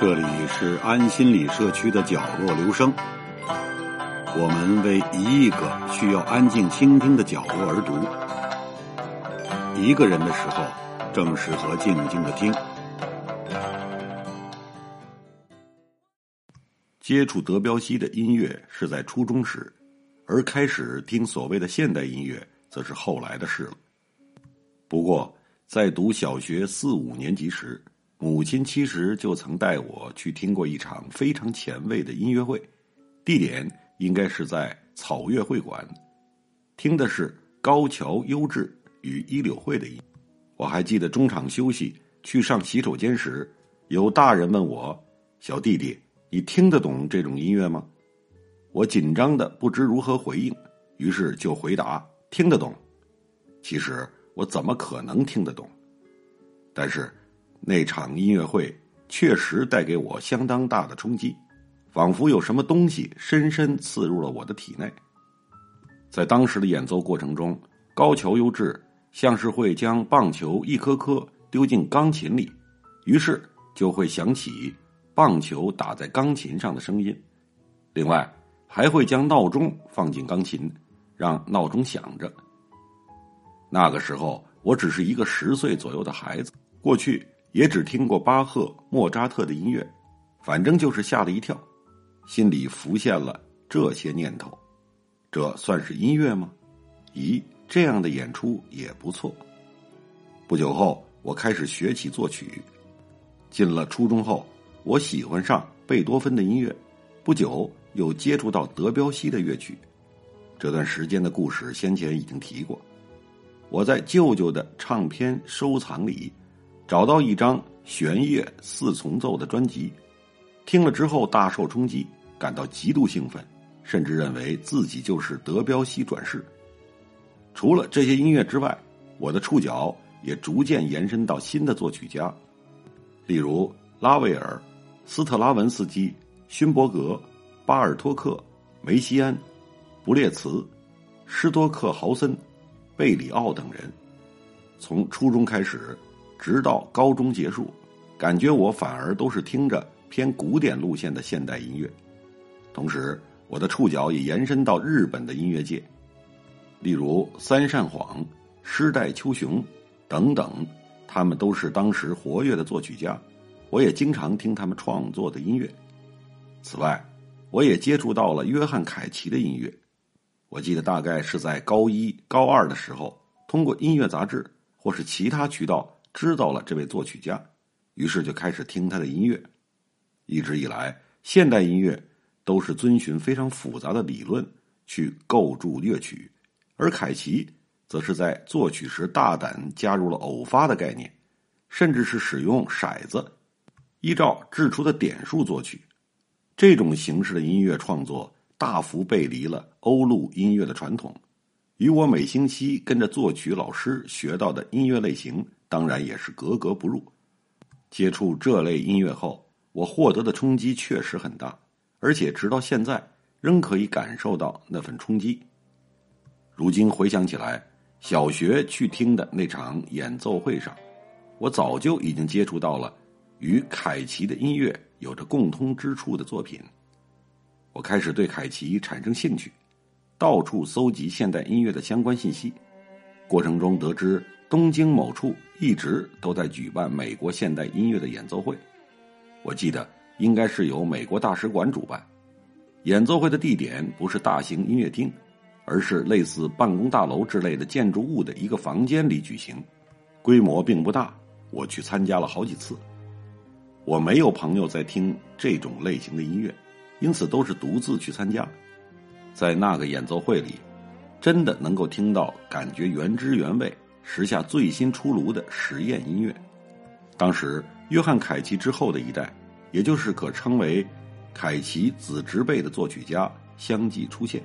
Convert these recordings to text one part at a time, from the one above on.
这里是安心理社区的角落留声，我们为一亿个需要安静倾听的角落而读。一个人的时候，正适合静静的听。接触德彪西的音乐是在初中时，而开始听所谓的现代音乐，则是后来的事了。不过，在读小学四五年级时，母亲其实就曾带我去听过一场非常前卫的音乐会，地点应该是在草月会馆，听的是高桥优质与一柳会的音。我还记得中场休息去上洗手间时，有大人问我：“小弟弟。”你听得懂这种音乐吗？我紧张的不知如何回应，于是就回答听得懂。其实我怎么可能听得懂？但是那场音乐会确实带给我相当大的冲击，仿佛有什么东西深深刺入了我的体内。在当时的演奏过程中，高桥优质像是会将棒球一颗颗丢进钢琴里，于是就会响起。棒球打在钢琴上的声音，另外还会将闹钟放进钢琴，让闹钟响着。那个时候我只是一个十岁左右的孩子，过去也只听过巴赫、莫扎特的音乐，反正就是吓了一跳，心里浮现了这些念头：这算是音乐吗？咦，这样的演出也不错。不久后，我开始学起作曲，进了初中后。我喜欢上贝多芬的音乐，不久又接触到德彪西的乐曲。这段时间的故事先前已经提过。我在舅舅的唱片收藏里找到一张弦乐四重奏的专辑，听了之后大受冲击，感到极度兴奋，甚至认为自己就是德彪西转世。除了这些音乐之外，我的触角也逐渐延伸到新的作曲家，例如拉威尔。斯特拉文斯基、勋伯格、巴尔托克、梅西安、布列茨、施多克豪森、贝里奥等人，从初中开始，直到高中结束，感觉我反而都是听着偏古典路线的现代音乐。同时，我的触角也延伸到日本的音乐界，例如三善晃、施代秋雄等等，他们都是当时活跃的作曲家。我也经常听他们创作的音乐。此外，我也接触到了约翰凯奇的音乐。我记得大概是在高一、高二的时候，通过音乐杂志或是其他渠道知道了这位作曲家，于是就开始听他的音乐。一直以来，现代音乐都是遵循非常复杂的理论去构筑乐曲，而凯奇则是在作曲时大胆加入了偶发的概念，甚至是使用骰子。依照掷出的点数作曲，这种形式的音乐创作大幅背离了欧陆音乐的传统，与我每星期跟着作曲老师学到的音乐类型当然也是格格不入。接触这类音乐后，我获得的冲击确实很大，而且直到现在仍可以感受到那份冲击。如今回想起来，小学去听的那场演奏会上，我早就已经接触到了。与凯奇的音乐有着共通之处的作品，我开始对凯奇产生兴趣，到处搜集现代音乐的相关信息。过程中得知，东京某处一直都在举办美国现代音乐的演奏会。我记得应该是由美国大使馆主办，演奏会的地点不是大型音乐厅，而是类似办公大楼之类的建筑物的一个房间里举行，规模并不大。我去参加了好几次。我没有朋友在听这种类型的音乐，因此都是独自去参加。在那个演奏会里，真的能够听到感觉原汁原味、时下最新出炉的实验音乐。当时，约翰·凯奇之后的一代，也就是可称为凯奇子侄辈的作曲家相继出现，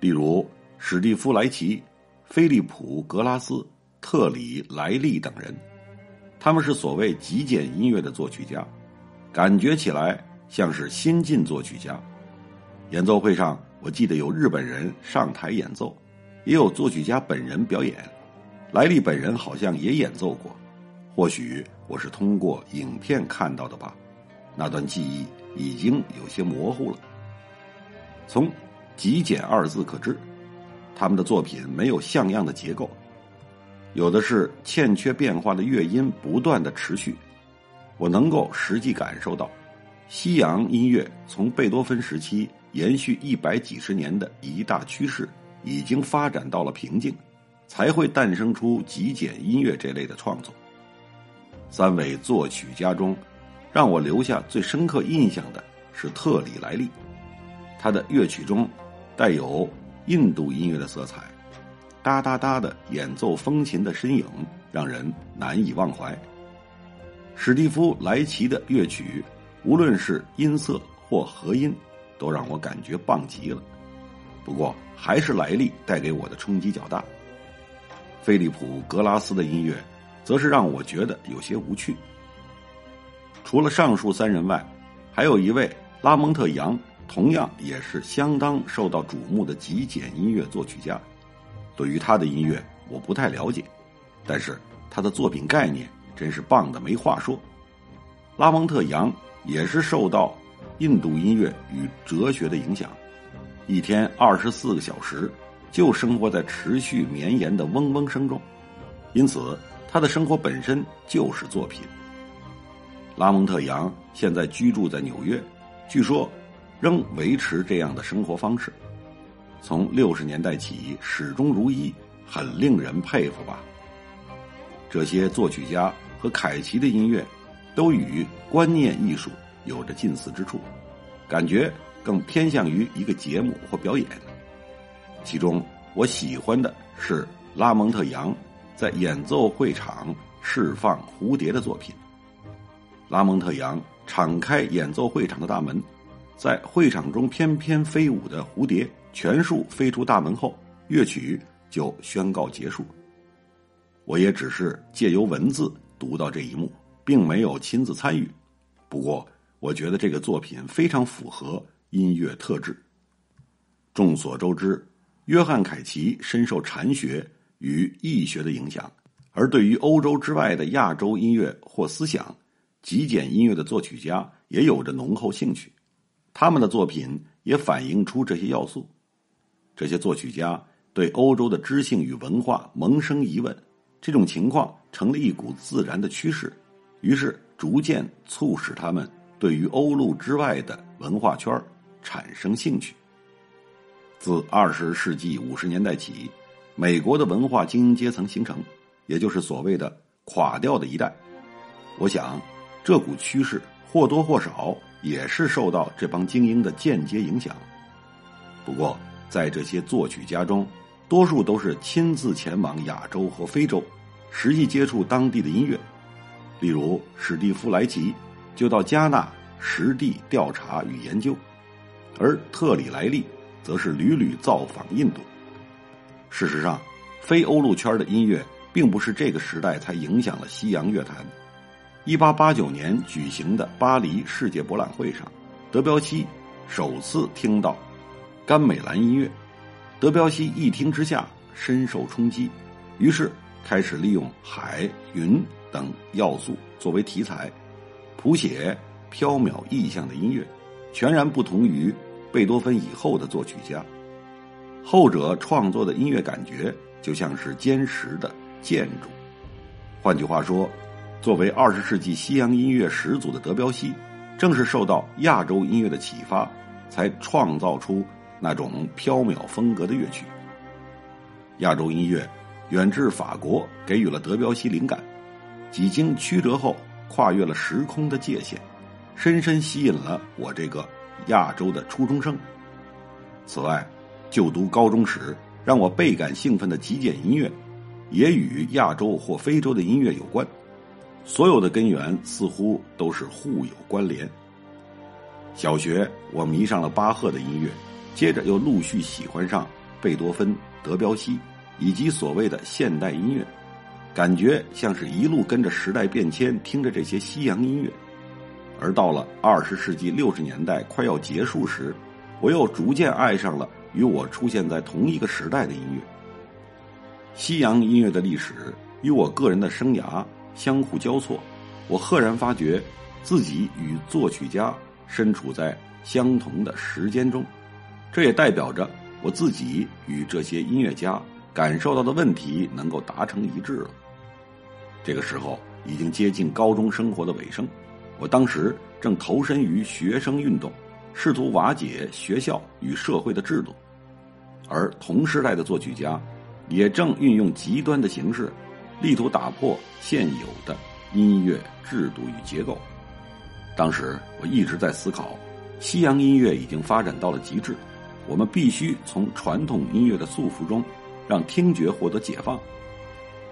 例如史蒂夫·莱奇、菲利普·格拉斯、特里·莱利等人。他们是所谓极简音乐的作曲家，感觉起来像是新晋作曲家。演奏会上，我记得有日本人上台演奏，也有作曲家本人表演。莱利本人好像也演奏过，或许我是通过影片看到的吧。那段记忆已经有些模糊了。从“极简”二字可知，他们的作品没有像样的结构，有的是欠缺变化的乐音不断的持续。我能够实际感受到，西洋音乐从贝多芬时期延续一百几十年的一大趋势，已经发展到了瓶颈，才会诞生出极简音乐这类的创作。三位作曲家中，让我留下最深刻印象的是特里莱利。他的乐曲中带有印度音乐的色彩，哒哒哒的演奏风琴的身影让人难以忘怀。史蒂夫·莱奇的乐曲，无论是音色或和音，都让我感觉棒极了。不过，还是莱利带给我的冲击较大。菲利普·格拉斯的音乐。则是让我觉得有些无趣。除了上述三人外，还有一位拉蒙特·杨，同样也是相当受到瞩目的极简音乐作曲家。对于他的音乐，我不太了解，但是他的作品概念真是棒的没话说。拉蒙特·杨也是受到印度音乐与哲学的影响，一天二十四个小时就生活在持续绵延的嗡嗡声中，因此。他的生活本身就是作品。拉蒙特杨现在居住在纽约，据说仍维持这样的生活方式，从六十年代起始终如一，很令人佩服吧。这些作曲家和凯奇的音乐都与观念艺术有着近似之处，感觉更偏向于一个节目或表演。其中我喜欢的是拉蒙特扬。在演奏会场释放蝴蝶的作品，拉蒙特扬敞开演奏会场的大门，在会场中翩翩飞舞的蝴蝶全数飞出大门后，乐曲就宣告结束。我也只是借由文字读到这一幕，并没有亲自参与。不过，我觉得这个作品非常符合音乐特质。众所周知，约翰凯奇深受禅学。与易学的影响，而对于欧洲之外的亚洲音乐或思想，极简音乐的作曲家也有着浓厚兴趣，他们的作品也反映出这些要素。这些作曲家对欧洲的知性与文化萌生疑问，这种情况成了一股自然的趋势，于是逐渐促使他们对于欧陆之外的文化圈产生兴趣。自二十世纪五十年代起。美国的文化精英阶层形成，也就是所谓的“垮掉的一代”。我想，这股趋势或多或少也是受到这帮精英的间接影响。不过，在这些作曲家中，多数都是亲自前往亚洲和非洲，实际接触当地的音乐。例如，史蒂夫·莱奇就到加纳实地调查与研究，而特里莱利则是屡屡造访印度。事实上，非欧陆圈的音乐并不是这个时代才影响了西洋乐坛。一八八九年举行的巴黎世界博览会上，德彪西首次听到甘美兰音乐。德彪西一听之下深受冲击，于是开始利用海、云等要素作为题材，谱写飘渺意象的音乐，全然不同于贝多芬以后的作曲家。后者创作的音乐感觉就像是坚实的建筑。换句话说，作为二十世纪西洋音乐始祖的德彪西，正是受到亚洲音乐的启发，才创造出那种飘渺风格的乐曲。亚洲音乐远至法国，给予了德彪西灵感，几经曲折后，跨越了时空的界限，深深吸引了我这个亚洲的初中生。此外，就读高中时，让我倍感兴奋的极简音乐，也与亚洲或非洲的音乐有关。所有的根源似乎都是互有关联。小学我迷上了巴赫的音乐，接着又陆续喜欢上贝多芬、德彪西以及所谓的现代音乐，感觉像是一路跟着时代变迁，听着这些西洋音乐。而到了二十世纪六十年代快要结束时，我又逐渐爱上了。与我出现在同一个时代的音乐，西洋音乐的历史与我个人的生涯相互交错。我赫然发觉，自己与作曲家身处在相同的时间中，这也代表着我自己与这些音乐家感受到的问题能够达成一致了。这个时候已经接近高中生活的尾声，我当时正投身于学生运动，试图瓦解学校与社会的制度，而同时代的作曲家也正运用极端的形式，力图打破现有的音乐制度与结构。当时我一直在思考，西洋音乐已经发展到了极致，我们必须从传统音乐的束缚中，让听觉获得解放。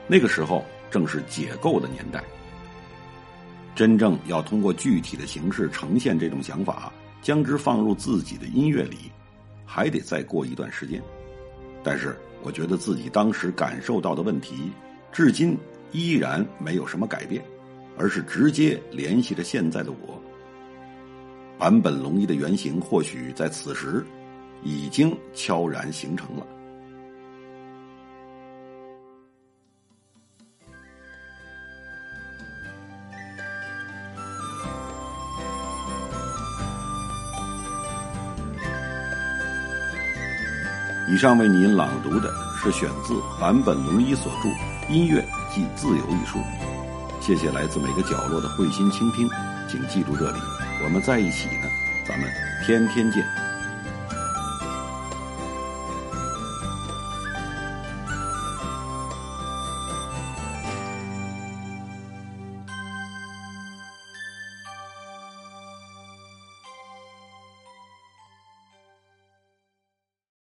那个时候正是解构的年代。真正要通过具体的形式呈现这种想法，将之放入自己的音乐里，还得再过一段时间。但是我觉得自己当时感受到的问题，至今依然没有什么改变。而是直接联系着现在的我。坂本龙一的原型或许在此时已经悄然形成了。以上为您朗读的是选自坂本龙一所著《音乐即自由》一书。谢谢来自每个角落的慧心倾听，请记住这里，我们在一起呢，咱们天天见。